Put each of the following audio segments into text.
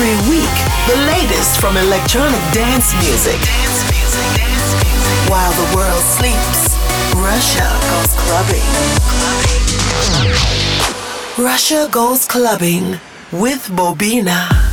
Every week, the latest from electronic dance music. While the world sleeps, Russia goes clubbing. Russia goes clubbing with Bobina.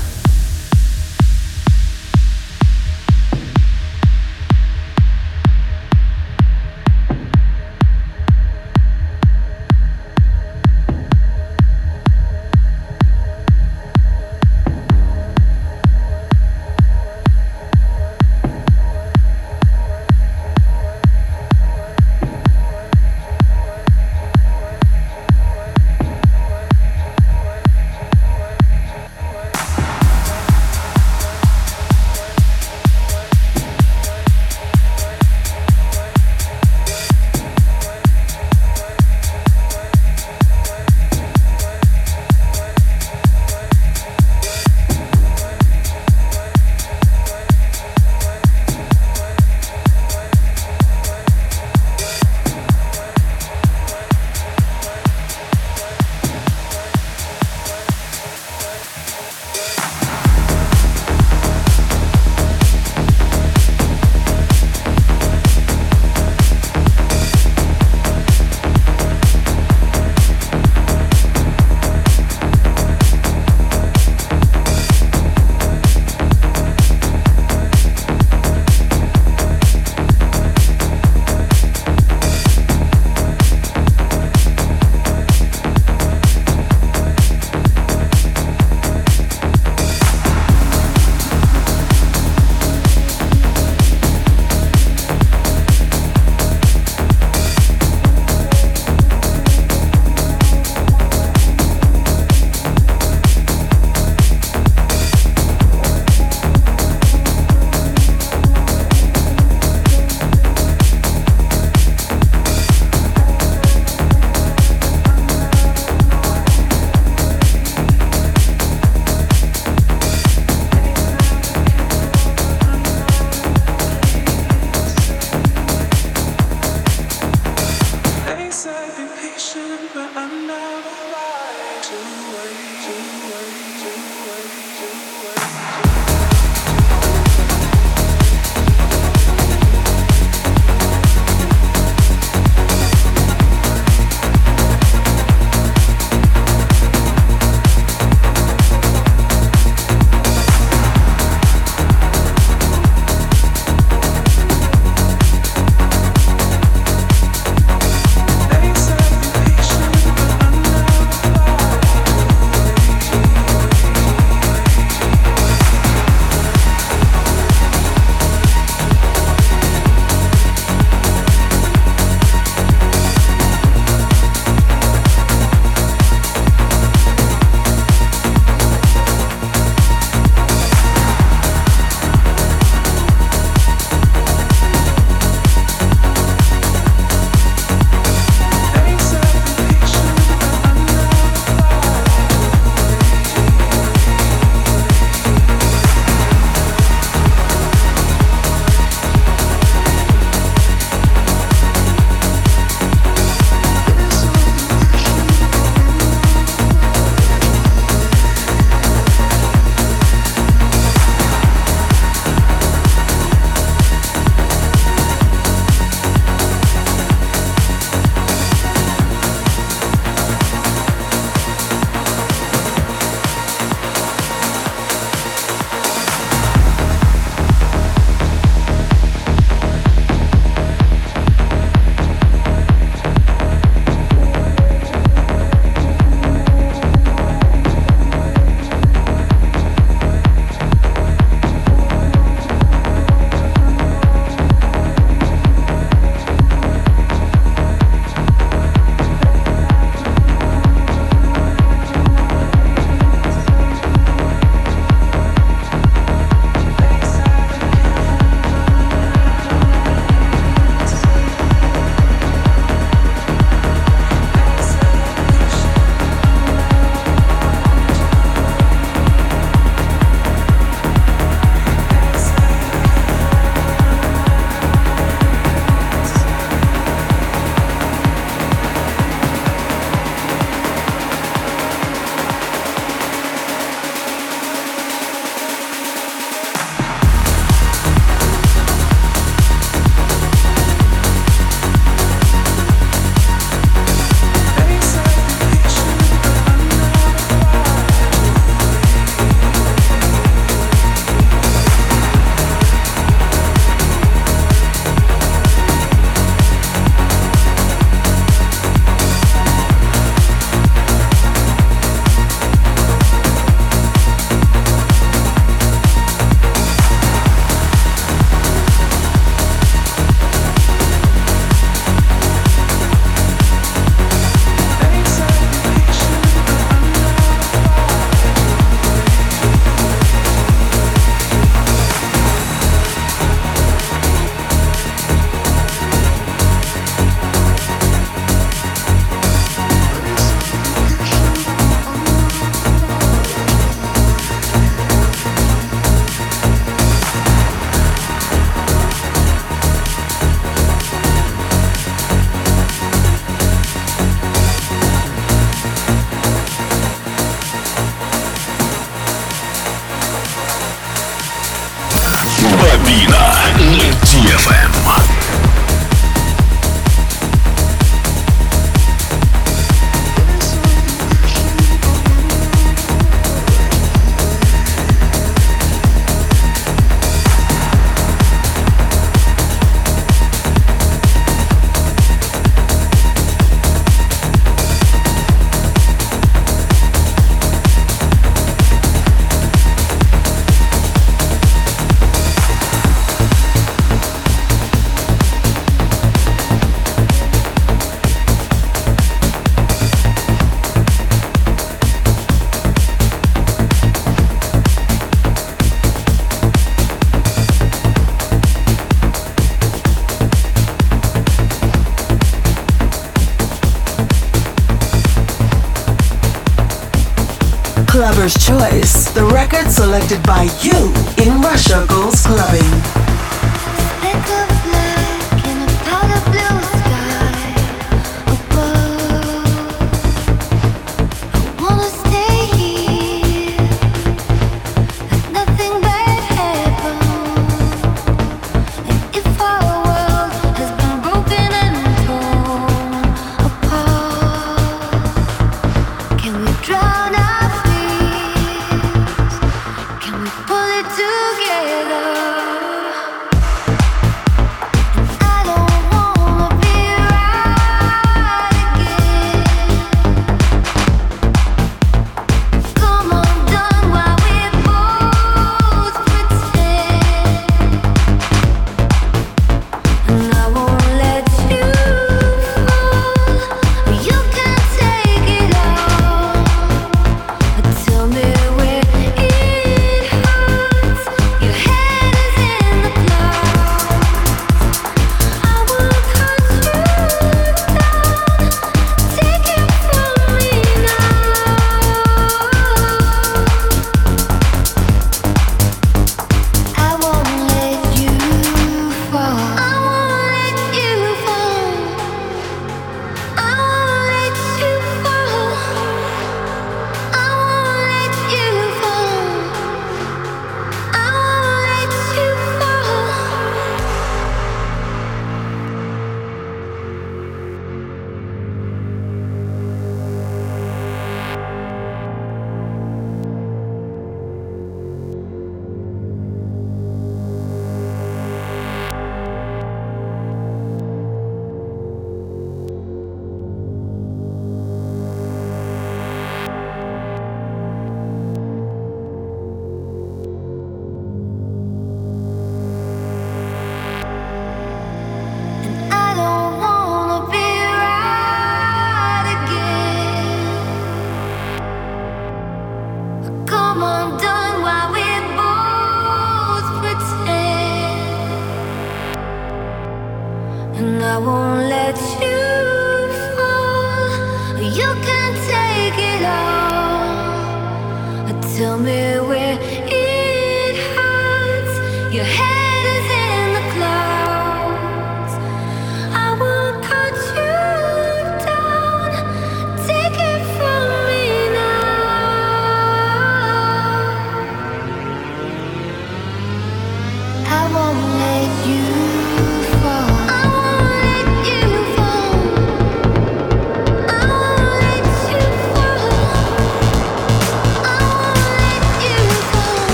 Record selected by you in Russia Goes Clubbing.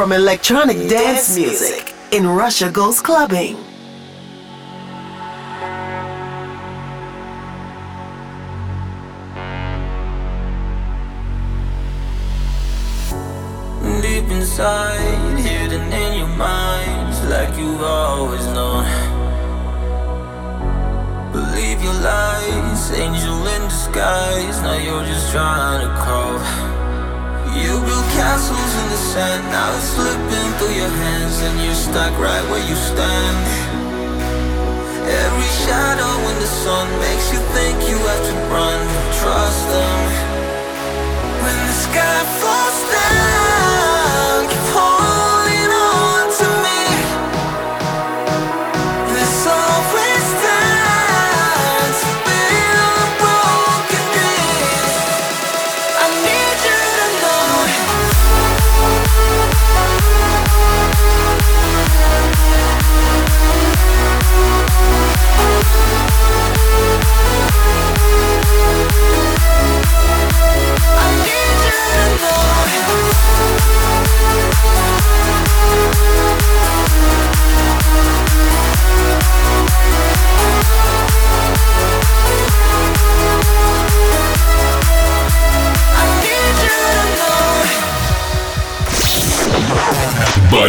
from electronic dance music in Russia Goes Clubbing.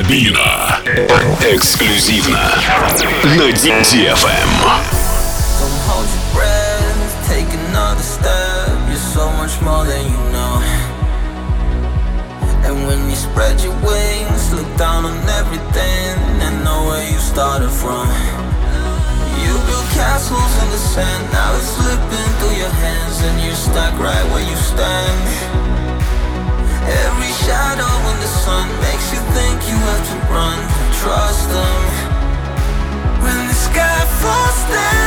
Сабина. Эксклюзивно на DFM. Spread your wings, look down on everything and know where you started from. You castles in the sand, now it's slipping through your hands, and you're stuck right where you stand. Every shadow in the sun trust them. When the sky falls down.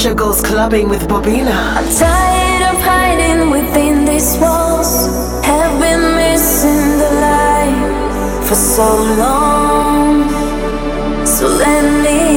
Goes clubbing with Bobina. I'm tired of hiding within these walls. Have been missing the light for so long. So let me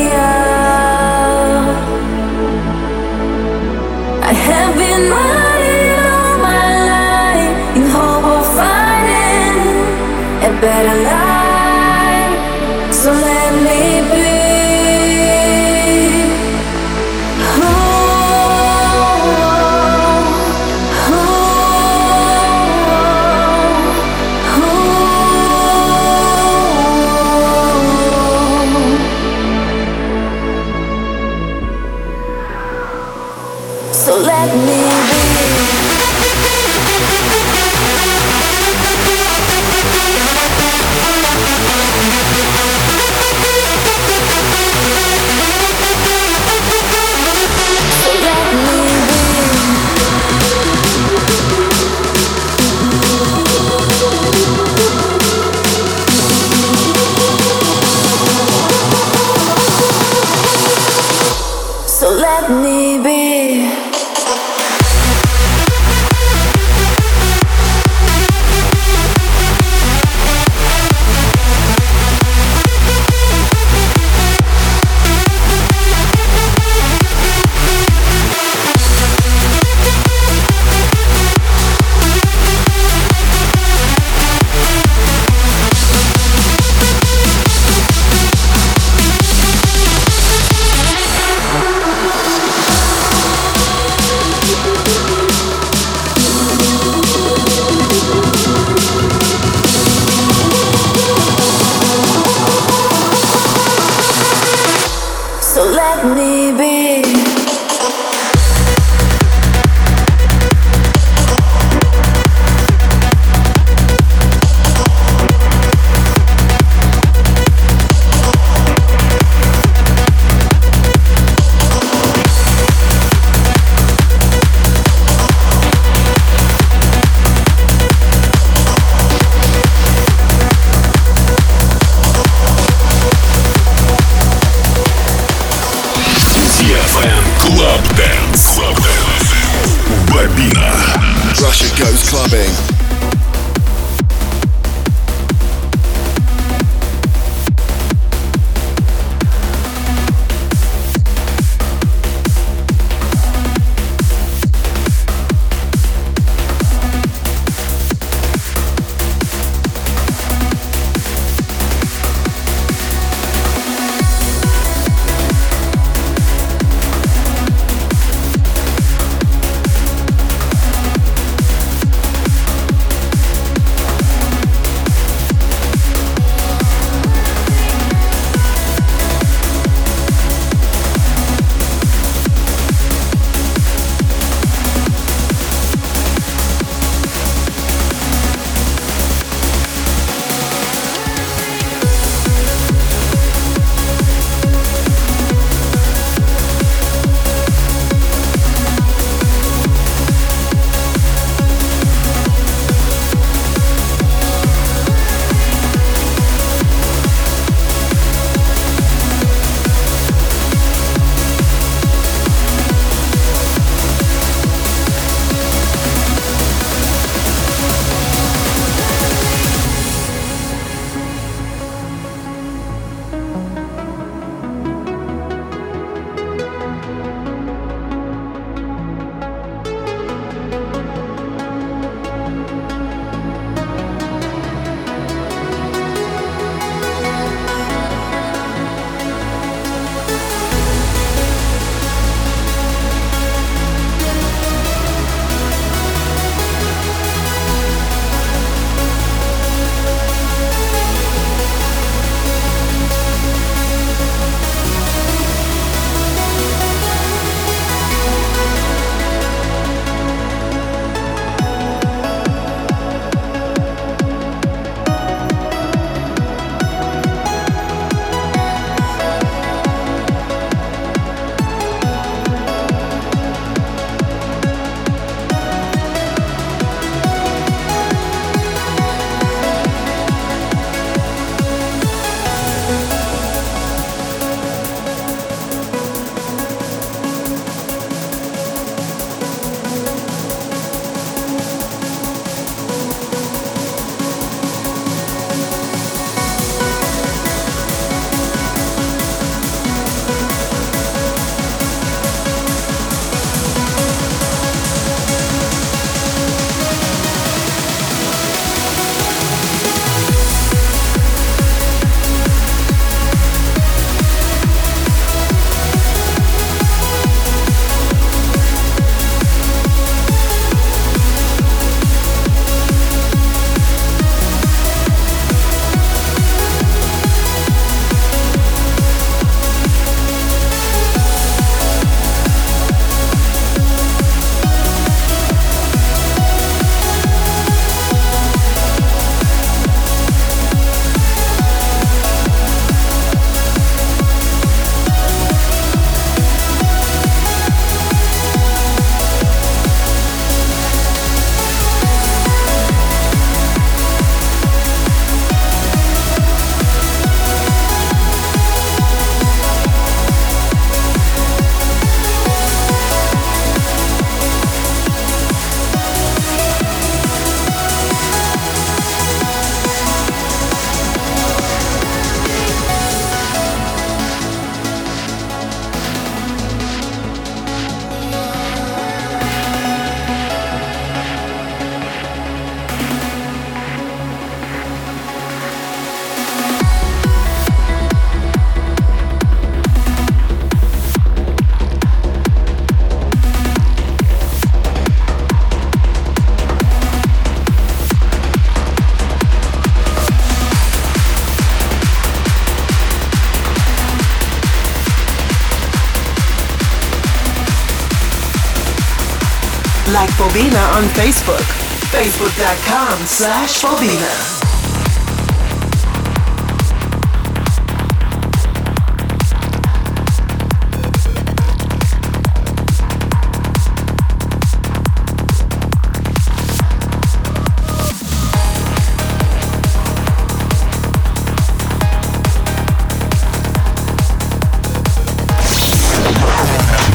Bobina on Facebook. Facebook.com slash Bobina.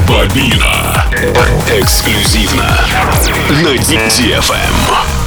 Bobina. Эксклюзивно на DFM.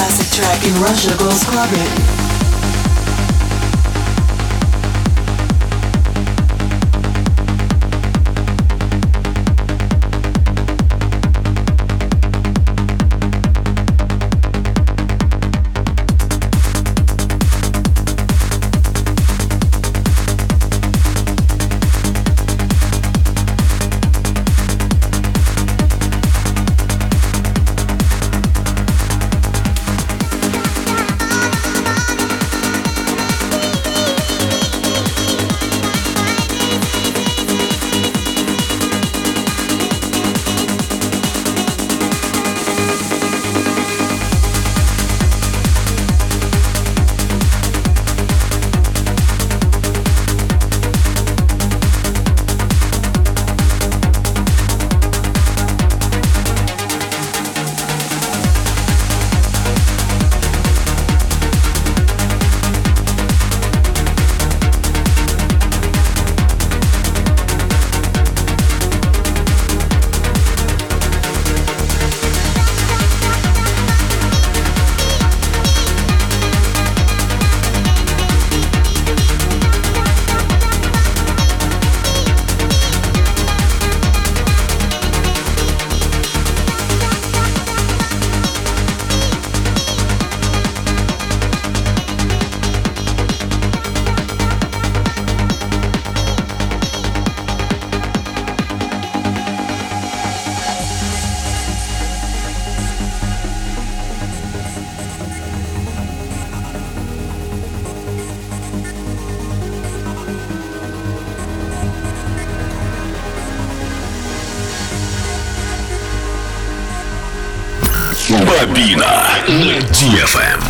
Classic track in Russia Goes Clubbing. DFM.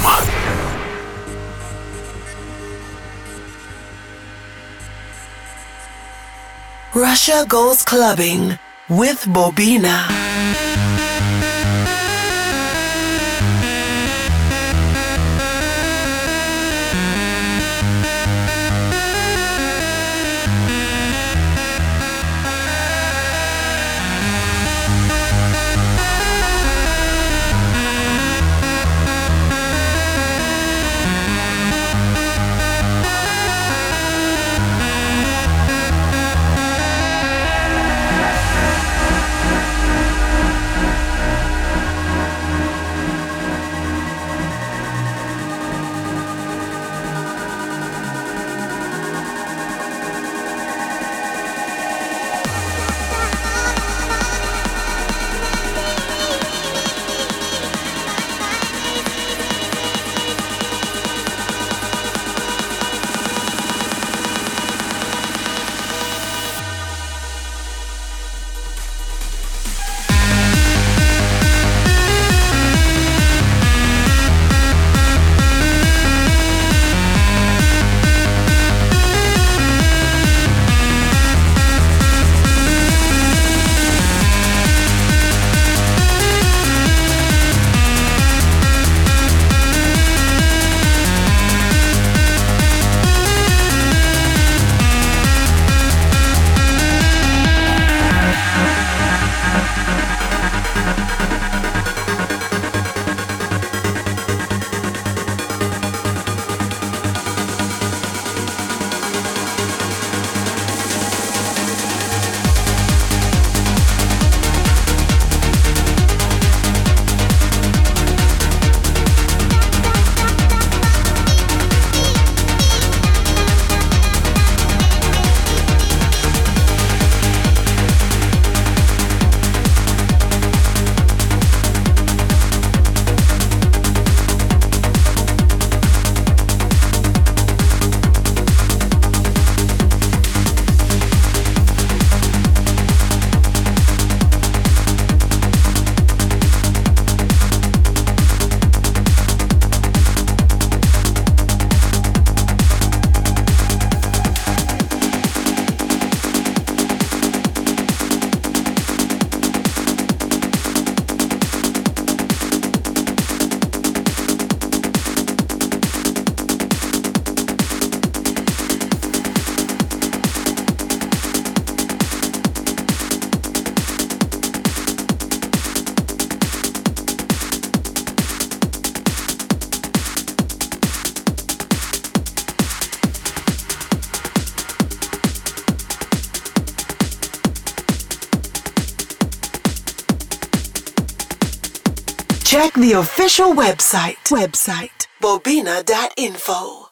Russia goes clubbing with Bobina. The official website. Website bobina.info.